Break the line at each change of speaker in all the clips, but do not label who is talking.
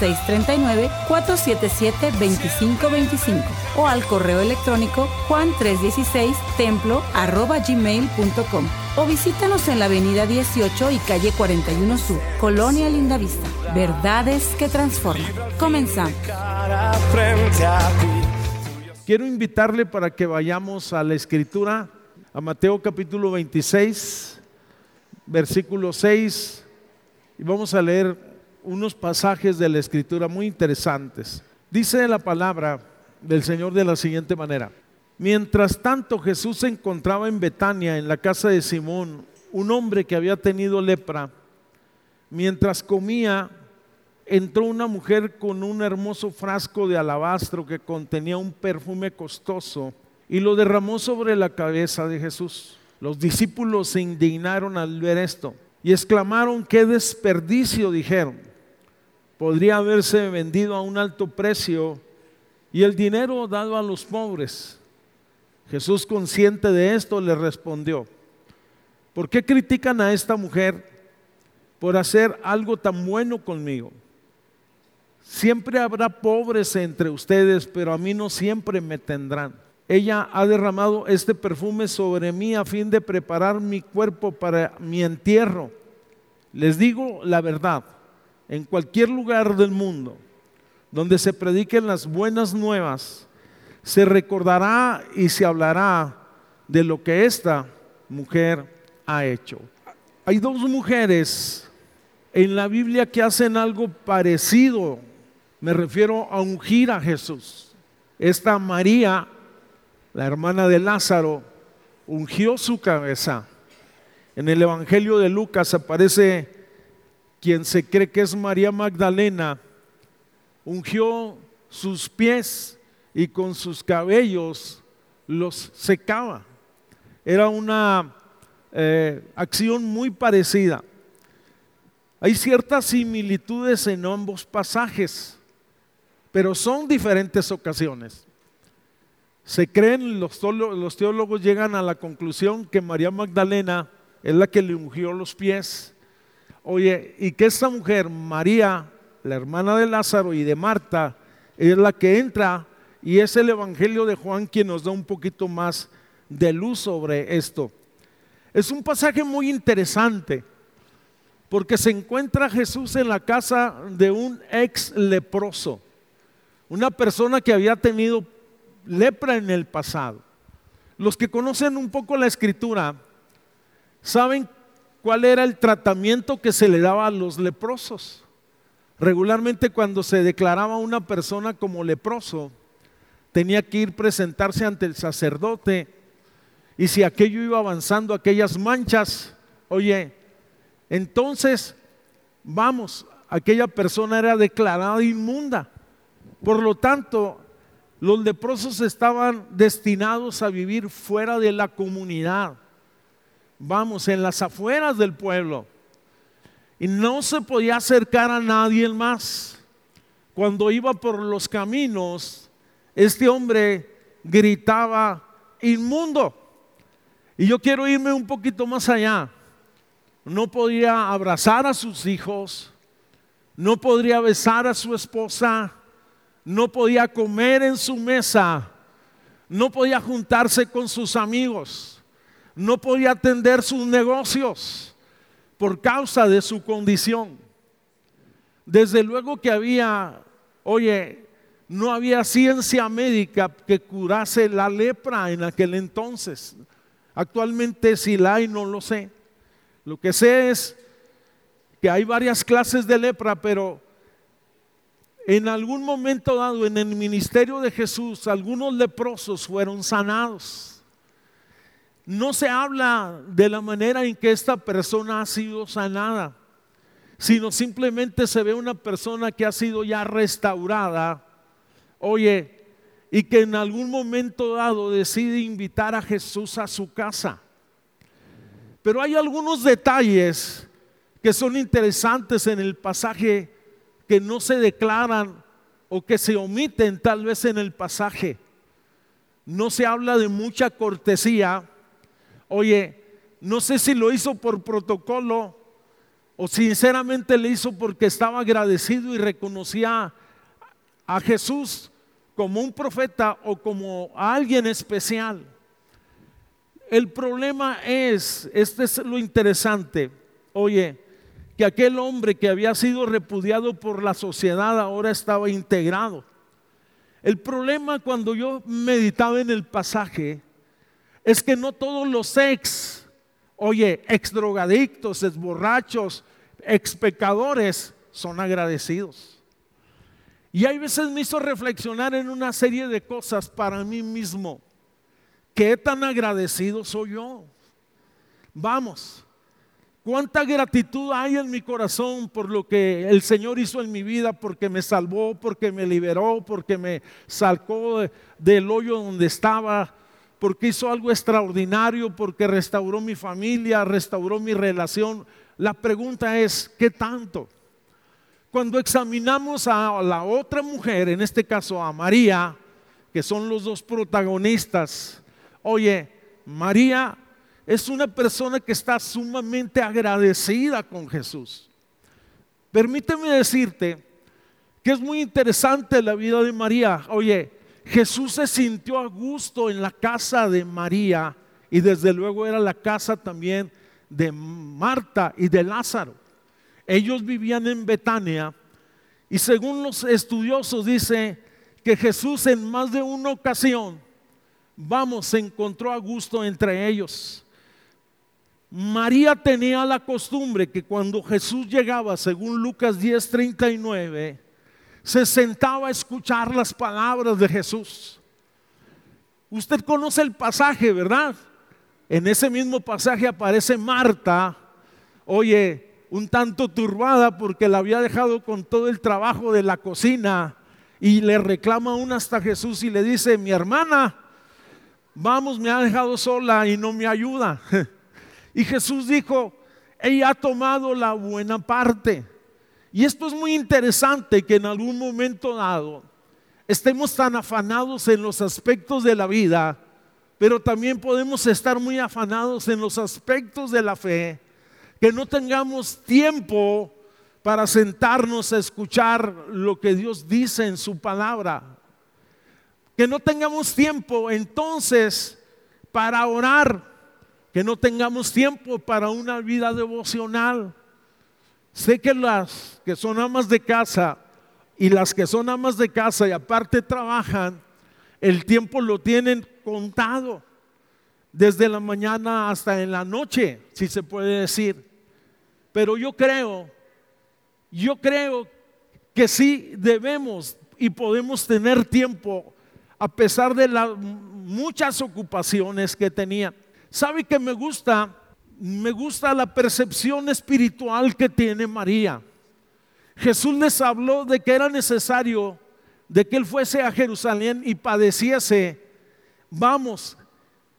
639-477-2525 o al correo electrónico juan316templo gmail.com o visítanos en la avenida 18 y calle 41 Sur, Colonia Lindavista. Verdades que transforman. Comenzamos.
Quiero invitarle para que vayamos a la escritura, a Mateo capítulo 26, versículo 6, y vamos a leer unos pasajes de la escritura muy interesantes. Dice la palabra del Señor de la siguiente manera. Mientras tanto Jesús se encontraba en Betania, en la casa de Simón, un hombre que había tenido lepra. Mientras comía, entró una mujer con un hermoso frasco de alabastro que contenía un perfume costoso y lo derramó sobre la cabeza de Jesús. Los discípulos se indignaron al ver esto y exclamaron, qué desperdicio, dijeron podría haberse vendido a un alto precio y el dinero dado a los pobres. Jesús, consciente de esto, le respondió, ¿por qué critican a esta mujer por hacer algo tan bueno conmigo? Siempre habrá pobres entre ustedes, pero a mí no siempre me tendrán. Ella ha derramado este perfume sobre mí a fin de preparar mi cuerpo para mi entierro. Les digo la verdad en cualquier lugar del mundo donde se prediquen las buenas nuevas, se recordará y se hablará de lo que esta mujer ha hecho. Hay dos mujeres en la Biblia que hacen algo parecido. Me refiero a ungir a Jesús. Esta María, la hermana de Lázaro, ungió su cabeza. En el Evangelio de Lucas aparece quien se cree que es María Magdalena, ungió sus pies y con sus cabellos los secaba. Era una eh, acción muy parecida. Hay ciertas similitudes en ambos pasajes, pero son diferentes ocasiones. Se creen, los, los teólogos llegan a la conclusión que María Magdalena es la que le ungió los pies Oye, y que esta mujer, María, la hermana de Lázaro y de Marta, es la que entra y es el Evangelio de Juan quien nos da un poquito más de luz sobre esto. Es un pasaje muy interesante porque se encuentra Jesús en la casa de un ex leproso, una persona que había tenido lepra en el pasado. Los que conocen un poco la escritura saben cuál era el tratamiento que se le daba a los leprosos. Regularmente cuando se declaraba una persona como leproso, tenía que ir presentarse ante el sacerdote y si aquello iba avanzando, aquellas manchas, oye, entonces, vamos, aquella persona era declarada inmunda. Por lo tanto, los leprosos estaban destinados a vivir fuera de la comunidad vamos, en las afueras del pueblo. Y no se podía acercar a nadie más. Cuando iba por los caminos, este hombre gritaba, inmundo. Y yo quiero irme un poquito más allá. No podía abrazar a sus hijos, no podría besar a su esposa, no podía comer en su mesa, no podía juntarse con sus amigos no podía atender sus negocios por causa de su condición. Desde luego que había, oye, no había ciencia médica que curase la lepra en aquel entonces. Actualmente si la hay, no lo sé. Lo que sé es que hay varias clases de lepra, pero en algún momento dado en el ministerio de Jesús, algunos leprosos fueron sanados no se habla de la manera en que esta persona ha sido sanada, sino simplemente se ve una persona que ha sido ya restaurada, oye, y que en algún momento dado decide invitar a Jesús a su casa. Pero hay algunos detalles que son interesantes en el pasaje que no se declaran o que se omiten tal vez en el pasaje. No se habla de mucha cortesía. Oye, no sé si lo hizo por protocolo o sinceramente le hizo porque estaba agradecido y reconocía a Jesús como un profeta o como a alguien especial. El problema es, este es lo interesante, oye, que aquel hombre que había sido repudiado por la sociedad ahora estaba integrado. El problema cuando yo meditaba en el pasaje es que no todos los ex, oye, ex drogadictos, ex borrachos, ex pecadores son agradecidos. Y hay veces me hizo reflexionar en una serie de cosas para mí mismo. ¿Qué tan agradecido soy yo? Vamos, Cuánta gratitud hay en mi corazón por lo que el Señor hizo en mi vida, porque me salvó, porque me liberó, porque me sacó del hoyo donde estaba, porque hizo algo extraordinario, porque restauró mi familia, restauró mi relación. La pregunta es, ¿qué tanto? Cuando examinamos a la otra mujer, en este caso a María, que son los dos protagonistas, oye, María es una persona que está sumamente agradecida con Jesús. Permíteme decirte que es muy interesante la vida de María. Oye, Jesús se sintió a gusto en la casa de María y desde luego era la casa también de Marta y de Lázaro. Ellos vivían en Betania y según los estudiosos dice que Jesús en más de una ocasión, vamos, se encontró a gusto entre ellos. María tenía la costumbre que cuando Jesús llegaba, según Lucas 10:39, se sentaba a escuchar las palabras de Jesús. Usted conoce el pasaje, ¿verdad? En ese mismo pasaje aparece Marta, oye, un tanto turbada porque la había dejado con todo el trabajo de la cocina y le reclama aún hasta Jesús y le dice, mi hermana, vamos, me ha dejado sola y no me ayuda. Y Jesús dijo, ella ha tomado la buena parte. Y esto es muy interesante que en algún momento dado estemos tan afanados en los aspectos de la vida, pero también podemos estar muy afanados en los aspectos de la fe, que no tengamos tiempo para sentarnos a escuchar lo que Dios dice en su palabra. Que no tengamos tiempo entonces para orar que no tengamos tiempo para una vida devocional. Sé que las que son amas de casa y las que son amas de casa y aparte trabajan, el tiempo lo tienen contado, desde la mañana hasta en la noche, si se puede decir. Pero yo creo, yo creo que sí debemos y podemos tener tiempo a pesar de las muchas ocupaciones que tenía. ¿Sabe que me gusta? Me gusta la percepción espiritual que tiene María. Jesús les habló de que era necesario de que él fuese a Jerusalén y padeciese, vamos,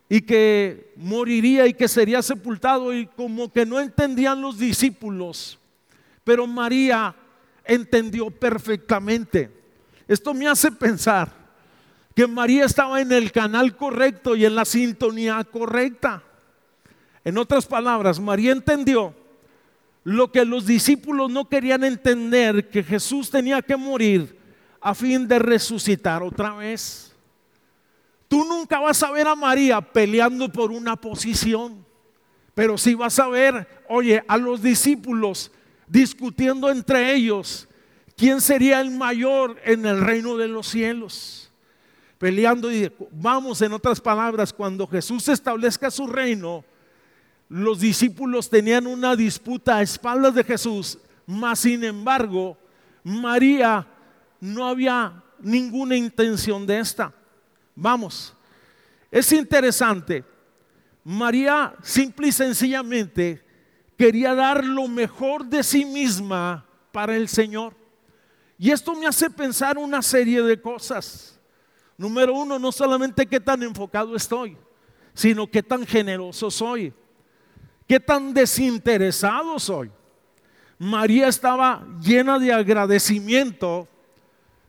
y que moriría y que sería sepultado y como que no entendían los discípulos, pero María entendió perfectamente. Esto me hace pensar que María estaba en el canal correcto y en la sintonía correcta. En otras palabras, María entendió lo que los discípulos no querían entender, que Jesús tenía que morir a fin de resucitar otra vez. Tú nunca vas a ver a María peleando por una posición, pero sí vas a ver, oye, a los discípulos discutiendo entre ellos quién sería el mayor en el reino de los cielos peleando y vamos, en otras palabras, cuando Jesús establezca su reino, los discípulos tenían una disputa a espaldas de Jesús, mas sin embargo, María no había ninguna intención de esta. Vamos, es interesante. María simple y sencillamente quería dar lo mejor de sí misma para el Señor. Y esto me hace pensar una serie de cosas. Número uno, no solamente qué tan enfocado estoy, sino qué tan generoso soy, qué tan desinteresado soy. María estaba llena de agradecimiento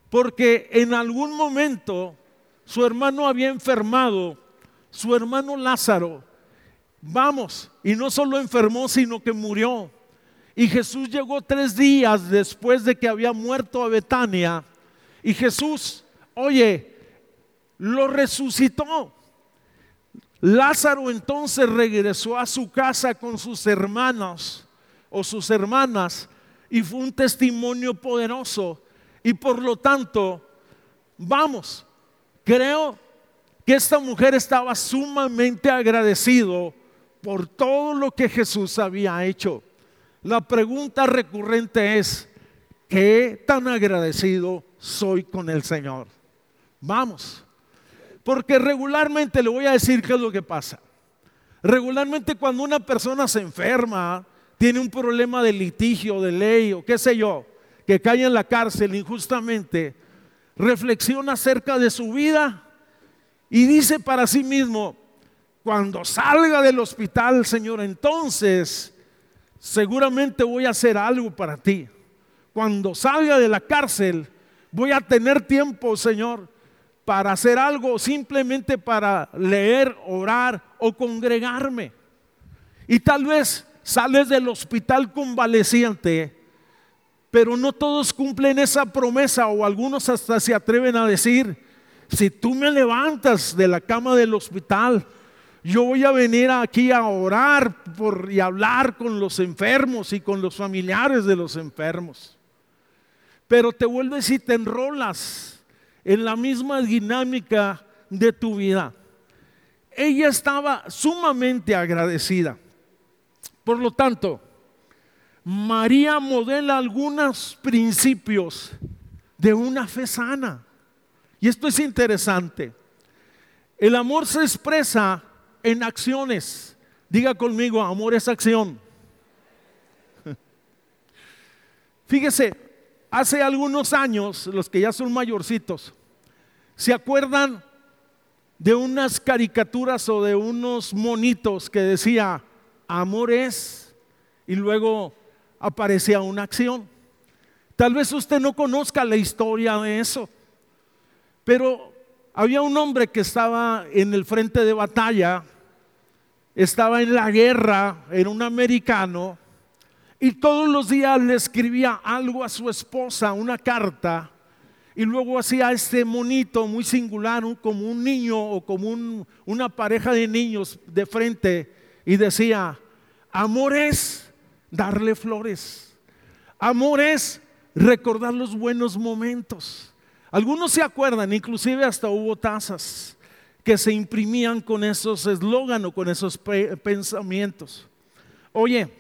porque en algún momento su hermano había enfermado, su hermano Lázaro, vamos, y no solo enfermó, sino que murió. Y Jesús llegó tres días después de que había muerto a Betania. Y Jesús, oye, lo resucitó. Lázaro entonces regresó a su casa con sus hermanos o sus hermanas y fue un testimonio poderoso. Y por lo tanto, vamos, creo que esta mujer estaba sumamente agradecido por todo lo que Jesús había hecho. La pregunta recurrente es, ¿qué tan agradecido soy con el Señor? Vamos, porque regularmente le voy a decir qué es lo que pasa. Regularmente cuando una persona se enferma, tiene un problema de litigio, de ley o qué sé yo, que cae en la cárcel injustamente, reflexiona acerca de su vida y dice para sí mismo, cuando salga del hospital, Señor, entonces seguramente voy a hacer algo para ti. Cuando salga de la cárcel, voy a tener tiempo, Señor, para hacer algo, simplemente para leer, orar o congregarme. Y tal vez sales del hospital convaleciente, pero no todos cumplen esa promesa o algunos hasta se atreven a decir, si tú me levantas de la cama del hospital, yo voy a venir aquí a orar y hablar con los enfermos y con los familiares de los enfermos. Pero te vuelves y te enrolas en la misma dinámica de tu vida. Ella estaba sumamente agradecida. Por lo tanto, María modela algunos principios de una fe sana. Y esto es interesante. El amor se expresa en acciones. Diga conmigo, amor es acción. Fíjese, hace algunos años, los que ya son mayorcitos, ¿se acuerdan de unas caricaturas o de unos monitos que decía, amor es, y luego aparecía una acción? Tal vez usted no conozca la historia de eso, pero había un hombre que estaba en el frente de batalla, estaba en la guerra, era un americano, y todos los días le escribía algo a su esposa, una carta, y luego hacía este monito muy singular, como un niño o como una pareja de niños de frente, y decía, amor es darle flores, amor es recordar los buenos momentos. Algunos se acuerdan, inclusive hasta hubo tazas que se imprimían con esos eslogan o con esos pensamientos. Oye,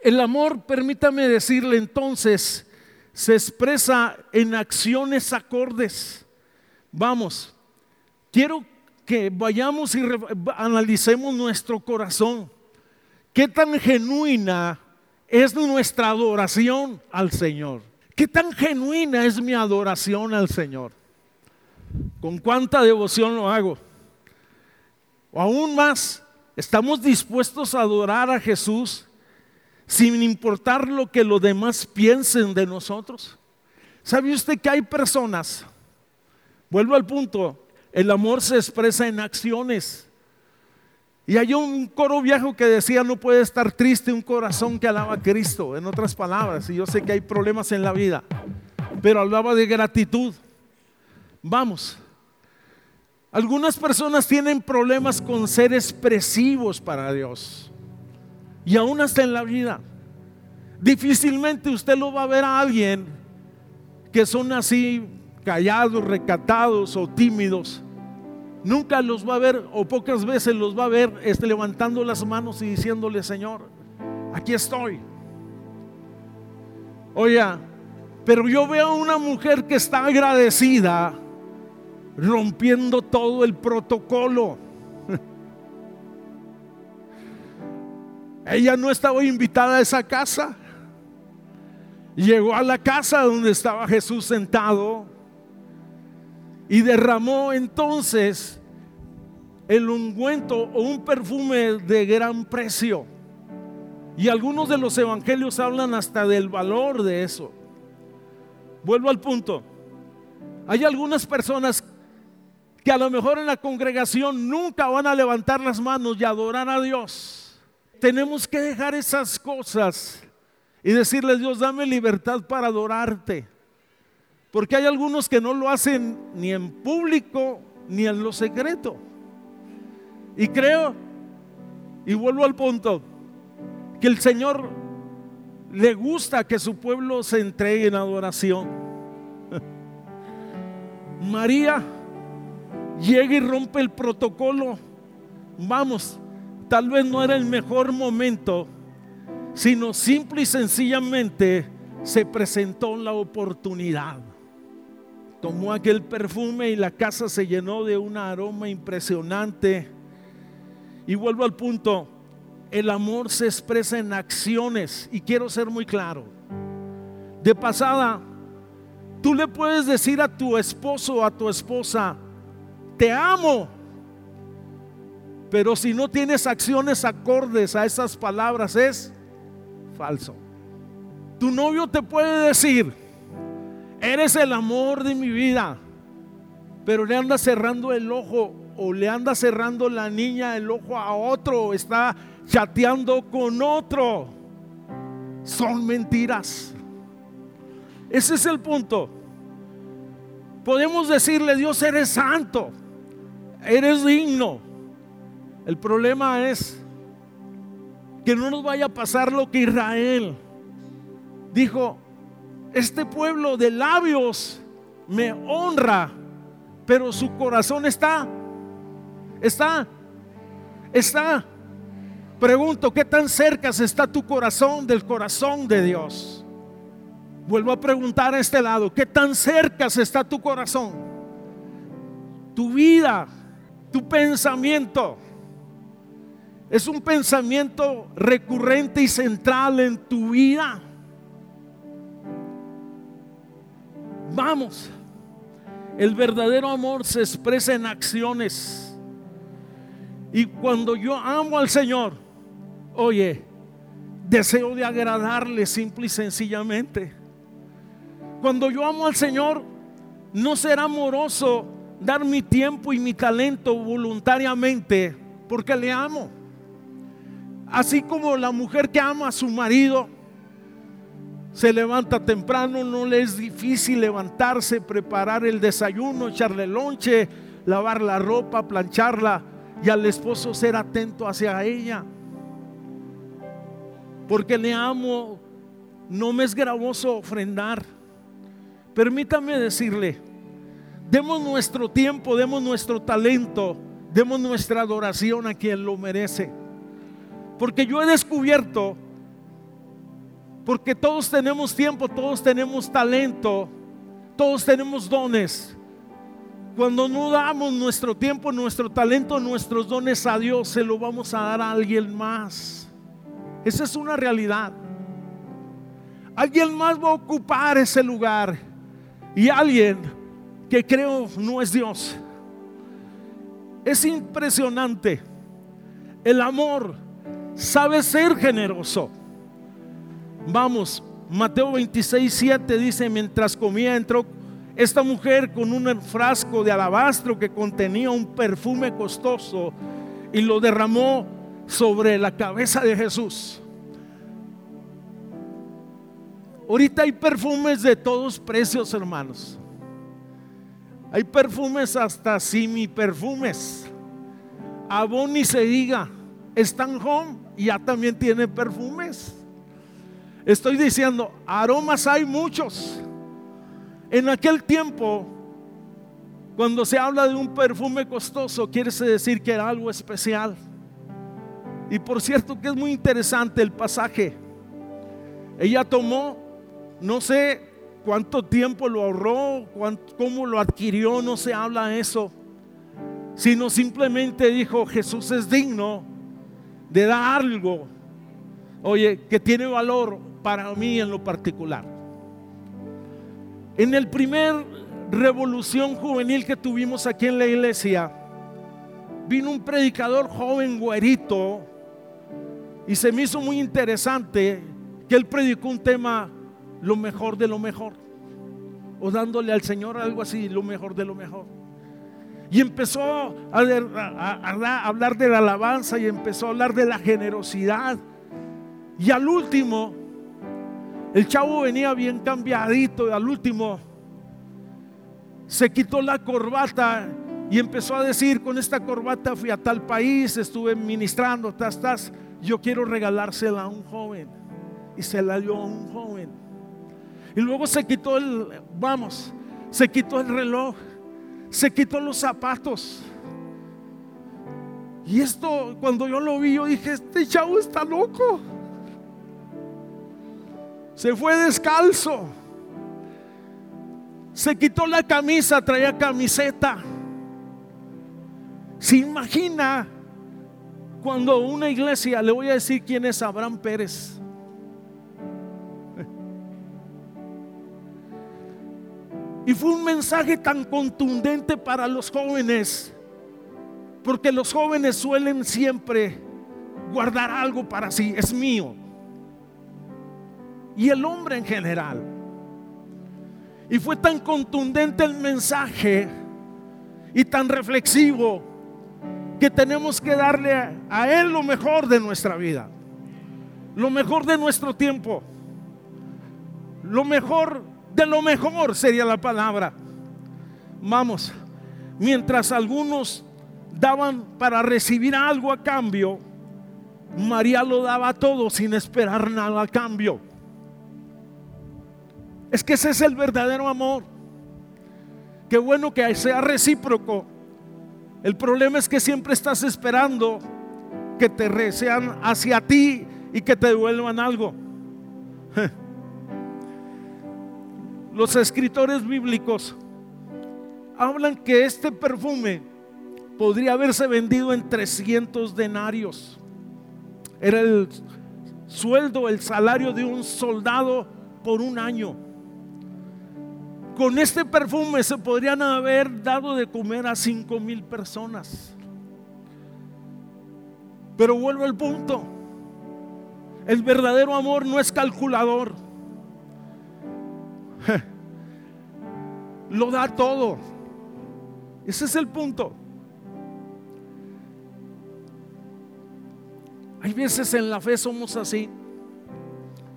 el amor, permítame decirle entonces, se expresa en acciones acordes. Vamos, quiero que vayamos y analicemos nuestro corazón. ¿Qué tan genuina es nuestra adoración al Señor? ¿Qué tan genuina es mi adoración al Señor? ¿Con cuánta devoción lo hago? O aún más, ¿estamos dispuestos a adorar a Jesús sin importar lo que los demás piensen de nosotros. ¿Sabe usted que hay personas? Vuelvo al punto, el amor se expresa en acciones. Y hay un coro viejo que decía, no puede estar triste un corazón que alaba a Cristo, en otras palabras, y yo sé que hay problemas en la vida, pero hablaba de gratitud. Vamos, algunas personas tienen problemas con ser expresivos para Dios y aún hasta en la vida. Difícilmente usted lo va a ver a alguien que son así callados, recatados o tímidos. Nunca los va a ver o pocas veces los va a ver este, levantando las manos y diciéndole, Señor, aquí estoy. Oye, pero yo veo a una mujer que está agradecida rompiendo todo el protocolo. Ella no estaba invitada a esa casa. Llegó a la casa donde estaba Jesús sentado y derramó entonces el ungüento o un perfume de gran precio. Y algunos de los evangelios hablan hasta del valor de eso. Vuelvo al punto. Hay algunas personas que a lo mejor en la congregación nunca van a levantar las manos y adorar a Dios. Tenemos que dejar esas cosas y decirle, Dios, dame libertad para adorarte. Porque hay algunos que no lo hacen ni en público ni en lo secreto. Y creo, y vuelvo al punto, que el Señor le gusta que su pueblo se entregue en adoración. María llega y rompe el protocolo. Vamos, tal vez no era el mejor momento, sino simple y sencillamente se presentó la oportunidad. Tomó aquel perfume y la casa se llenó de un aroma impresionante. Y vuelvo al punto, el amor se expresa en acciones y quiero ser muy claro. De pasada, tú le puedes decir a tu esposo o a tu esposa, te amo. Pero si no tienes acciones acordes a esas palabras es falso. Tu novio te puede decir, eres el amor de mi vida, pero le anda cerrando el ojo o le anda cerrando la niña el ojo a otro, está chateando con otro. Son mentiras. Ese es el punto. Podemos decirle, Dios, eres santo eres digno. El problema es que no nos vaya a pasar lo que Israel dijo, este pueblo de labios me honra, pero su corazón está, está, está. Pregunto, ¿qué tan cerca está tu corazón del corazón de Dios? Vuelvo a preguntar a este lado, ¿qué tan cerca está tu corazón? Tu vida tu pensamiento es un pensamiento recurrente y central en tu vida. Vamos, el verdadero amor se expresa en acciones. Y cuando yo amo al Señor, oye, deseo de agradarle simple y sencillamente. Cuando yo amo al Señor, no será amoroso dar mi tiempo y mi talento voluntariamente porque le amo. Así como la mujer que ama a su marido se levanta temprano, no le es difícil levantarse, preparar el desayuno, echarle lonche, lavar la ropa, plancharla y al esposo ser atento hacia ella. Porque le amo, no me es gravoso ofrendar. Permítame decirle, Demos nuestro tiempo, demos nuestro talento, demos nuestra adoración a quien lo merece. Porque yo he descubierto, porque todos tenemos tiempo, todos tenemos talento, todos tenemos dones. Cuando no damos nuestro tiempo, nuestro talento, nuestros dones a Dios, se lo vamos a dar a alguien más. Esa es una realidad. Alguien más va a ocupar ese lugar. Y alguien que creo no es Dios. Es impresionante. El amor sabe ser generoso. Vamos, Mateo 26, 7 dice, mientras comía entró esta mujer con un frasco de alabastro que contenía un perfume costoso y lo derramó sobre la cabeza de Jesús. Ahorita hay perfumes de todos precios, hermanos. Hay perfumes hasta simi perfumes. Avon ni se diga. Stan Home ya también tiene perfumes. Estoy diciendo, aromas hay muchos. En aquel tiempo, cuando se habla de un perfume costoso, quiere decir que era algo especial. Y por cierto que es muy interesante el pasaje. Ella tomó, no sé cuánto tiempo lo ahorró, cómo lo adquirió, no se habla de eso, sino simplemente dijo, Jesús es digno de dar algo, oye, que tiene valor para mí en lo particular. En el primer revolución juvenil que tuvimos aquí en la iglesia, vino un predicador joven, güerito, y se me hizo muy interesante que él predicó un tema lo mejor de lo mejor. o dándole al Señor algo así, lo mejor de lo mejor. Y empezó a, hablar de la alabanza y empezó a hablar de la generosidad. Y al último, el chavo venía bien cambiadito y al último se quitó la corbata y empezó a decir, con esta corbata fui a tal país, estuve ministrando, tas, tas, yo quiero regalársela a un joven. Y se la dio a un joven. Y luego se quitó el, vamos, se quitó el reloj se quitó los zapatos. Y esto, cuando yo lo vi, yo dije, este chavo está loco. Se fue descalzo. Se quitó la camisa, traía camiseta. Se imagina cuando una iglesia, le voy a decir quién es Abraham Pérez. Y fue un mensaje tan contundente para los jóvenes, porque los jóvenes suelen siempre guardar algo para sí, es mío. Y el hombre en general. Y fue tan contundente el mensaje y tan reflexivo que tenemos que darle a Él lo mejor de nuestra vida, lo mejor de nuestro tiempo, lo mejor de lo mejor sería la palabra. Vamos, mientras algunos daban para recibir algo a cambio, María lo daba todo sin esperar nada a cambio. Es que ese es el verdadero amor. Qué bueno que sea recíproco. El problema es que siempre estás esperando que te sean hacia ti y que te devuelvan algo. Los escritores bíblicos hablan que este perfume podría haberse vendido en 300 denarios. Era el sueldo, el salario de un soldado por un año. Con este perfume se podrían haber dado de comer a 5 mil personas. Pero vuelvo al punto. El verdadero amor no es calculador. Lo da todo. Ese es el punto. Hay veces en la fe somos así.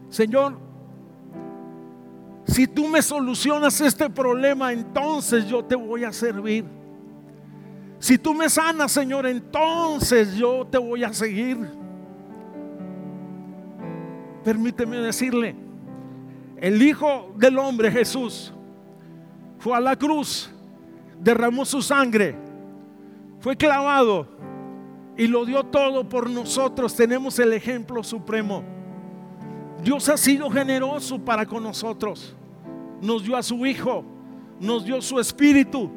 Señor, si tú me solucionas este problema, entonces yo te voy a servir. Si tú me sanas, Señor, entonces yo te voy a seguir. Permíteme decirle, el Hijo del Hombre Jesús fue a la cruz, derramó su sangre, fue clavado y lo dio todo por nosotros. Tenemos el ejemplo supremo. Dios ha sido generoso para con nosotros. Nos dio a su Hijo, nos dio su Espíritu.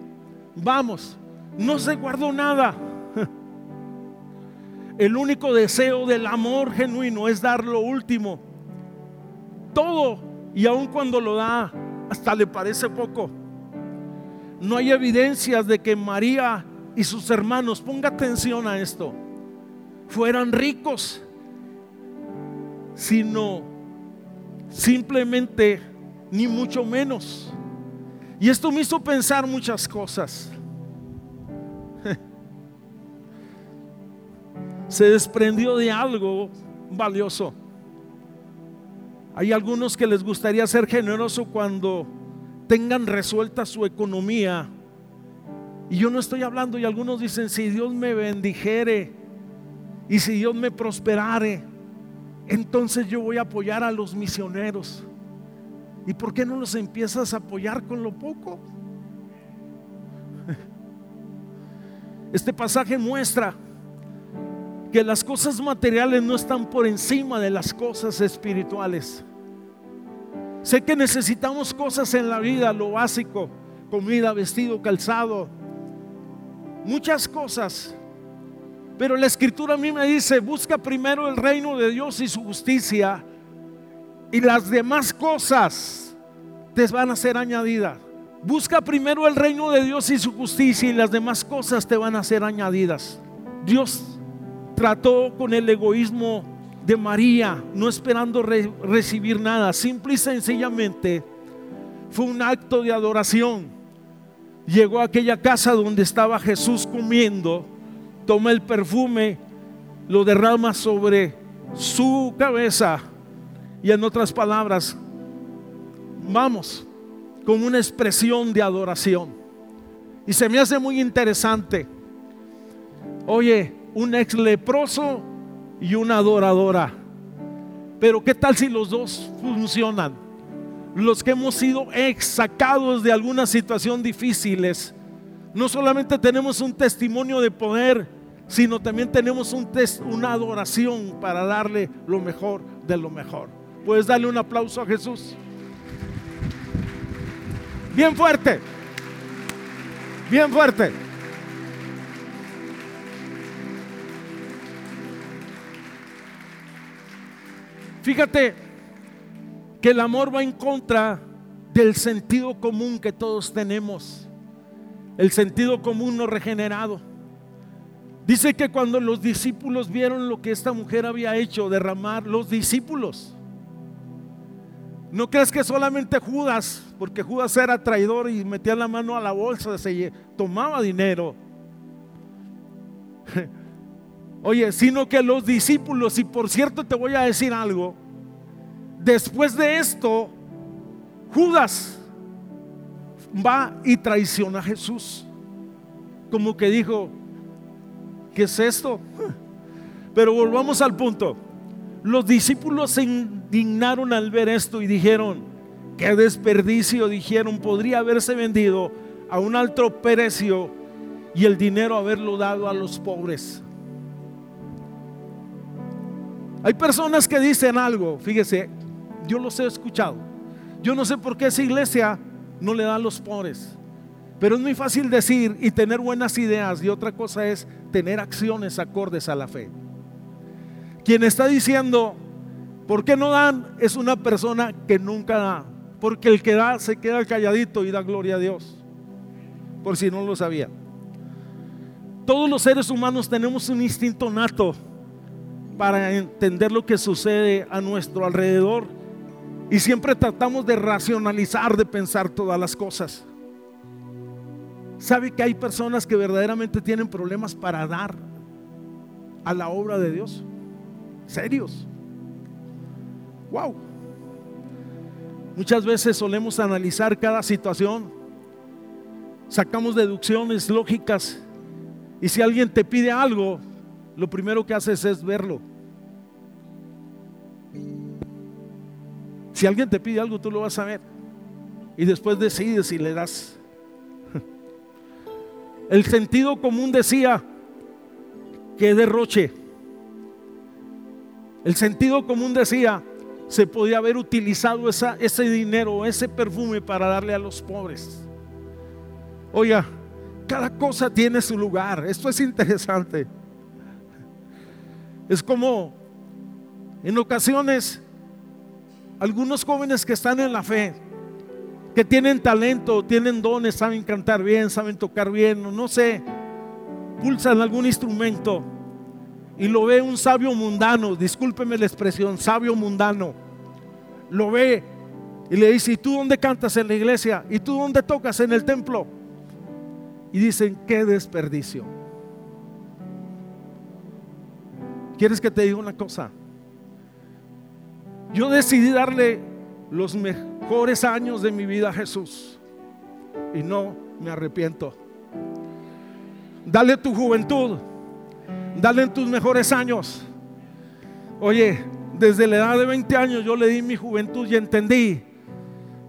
Vamos, no se guardó nada. El único deseo del amor genuino es dar lo último. Todo y aun cuando lo da, hasta le parece poco. No hay evidencias de que María y sus hermanos, ponga atención a esto, fueran ricos, sino simplemente ni mucho menos. Y esto me hizo pensar muchas cosas. Se desprendió de algo valioso. Hay algunos que les gustaría ser generoso cuando tengan resuelta su economía. Y yo no estoy hablando y algunos dicen, si Dios me bendijere y si Dios me prosperare, entonces yo voy a apoyar a los misioneros. ¿Y por qué no los empiezas a apoyar con lo poco? Este pasaje muestra que las cosas materiales no están por encima de las cosas espirituales. Sé que necesitamos cosas en la vida, lo básico, comida, vestido, calzado, muchas cosas. Pero la escritura a mí me dice, busca primero el reino de Dios y su justicia y las demás cosas te van a ser añadidas. Busca primero el reino de Dios y su justicia y las demás cosas te van a ser añadidas. Dios trató con el egoísmo de María, no esperando recibir nada, simple y sencillamente fue un acto de adoración. Llegó a aquella casa donde estaba Jesús comiendo, toma el perfume, lo derrama sobre su cabeza y en otras palabras, vamos, como una expresión de adoración. Y se me hace muy interesante. Oye, un ex leproso y una adoradora. Pero ¿qué tal si los dos funcionan? Los que hemos sido ex sacados de alguna situación difíciles, no solamente tenemos un testimonio de poder, sino también tenemos un una adoración para darle lo mejor de lo mejor. Puedes darle un aplauso a Jesús. Bien fuerte. Bien fuerte. Fíjate que el amor va en contra del sentido común que todos tenemos. El sentido común no regenerado. Dice que cuando los discípulos vieron lo que esta mujer había hecho, derramar, los discípulos, no crees que solamente Judas, porque Judas era traidor y metía la mano a la bolsa, se tomaba dinero. Oye, sino que los discípulos, y por cierto te voy a decir algo, después de esto, Judas va y traiciona a Jesús. Como que dijo, ¿qué es esto? Pero volvamos al punto. Los discípulos se indignaron al ver esto y dijeron, qué desperdicio, dijeron, podría haberse vendido a un alto precio y el dinero haberlo dado a los pobres. Hay personas que dicen algo, fíjese, yo los he escuchado. Yo no sé por qué esa iglesia no le da a los pobres. Pero es muy fácil decir y tener buenas ideas y otra cosa es tener acciones acordes a la fe. Quien está diciendo, ¿por qué no dan? Es una persona que nunca da. Porque el que da se queda calladito y da gloria a Dios. Por si no lo sabía. Todos los seres humanos tenemos un instinto nato para entender lo que sucede a nuestro alrededor. Y siempre tratamos de racionalizar, de pensar todas las cosas. ¿Sabe que hay personas que verdaderamente tienen problemas para dar a la obra de Dios? serios. Wow. Muchas veces solemos analizar cada situación, sacamos deducciones lógicas y si alguien te pide algo, lo primero que haces es verlo. Si alguien te pide algo, tú lo vas a ver y después decides si le das. El sentido común decía que derroche el sentido común decía, se podía haber utilizado ese dinero, ese perfume para darle a los pobres. Oiga, cada cosa tiene su lugar. Esto es interesante. Es como en ocasiones algunos jóvenes que están en la fe, que tienen talento, tienen dones, saben cantar bien, saben tocar bien, no sé, pulsan algún instrumento y lo ve un sabio mundano, discúlpeme la expresión, sabio mundano, lo ve y le dice, ¿y tú dónde cantas en la iglesia? ¿Y tú dónde tocas en el templo? Y dicen, qué desperdicio. ¿Quieres que te diga una cosa? Yo decidí darle los mejores años de mi vida a Jesús y no me arrepiento. Dale tu juventud Dale tus mejores años. Oye, desde la edad de 20 años yo le di mi juventud y entendí.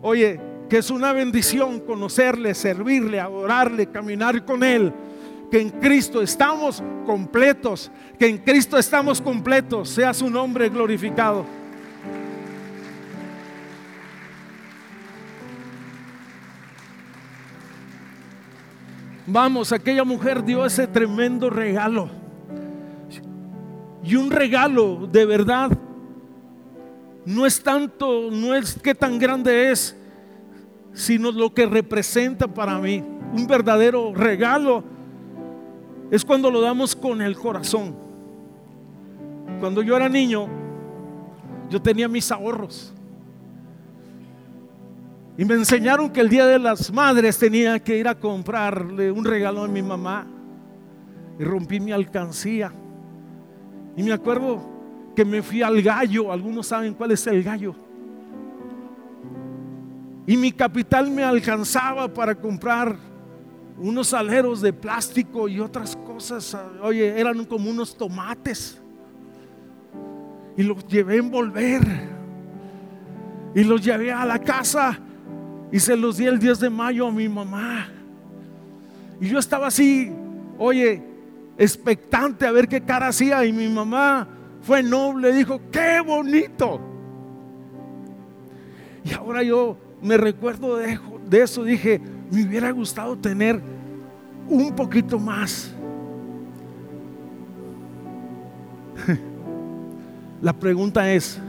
Oye, que es una bendición conocerle, servirle, adorarle, caminar con Él. Que en Cristo estamos completos. Que en Cristo estamos completos. Sea su nombre glorificado. Vamos, aquella mujer dio ese tremendo regalo y un regalo de verdad no es tanto, no es que tan grande es, sino lo que representa para mí. Un verdadero regalo es cuando lo damos con el corazón. Cuando yo era niño, yo tenía mis ahorros. Y me enseñaron que el Día de las Madres tenía que ir a comprarle un regalo a mi mamá. Y rompí mi alcancía. Y me acuerdo que me fui al gallo. Algunos saben cuál es el gallo. Y mi capital me alcanzaba para comprar unos aleros de plástico y otras cosas. Oye, eran como unos tomates. Y los llevé a envolver. Y los llevé a la casa. Y se los di el 10 de mayo a mi mamá. Y yo estaba así, oye, expectante a ver qué cara hacía. Y mi mamá fue noble, dijo, qué bonito. Y ahora yo me recuerdo de, de eso, dije, me hubiera gustado tener un poquito más. La pregunta es,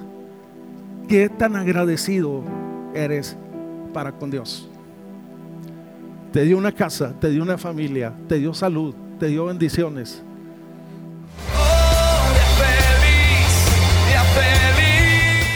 ¿qué tan agradecido eres para con Dios? Te dio una casa, te dio una familia, te dio salud, te dio bendiciones.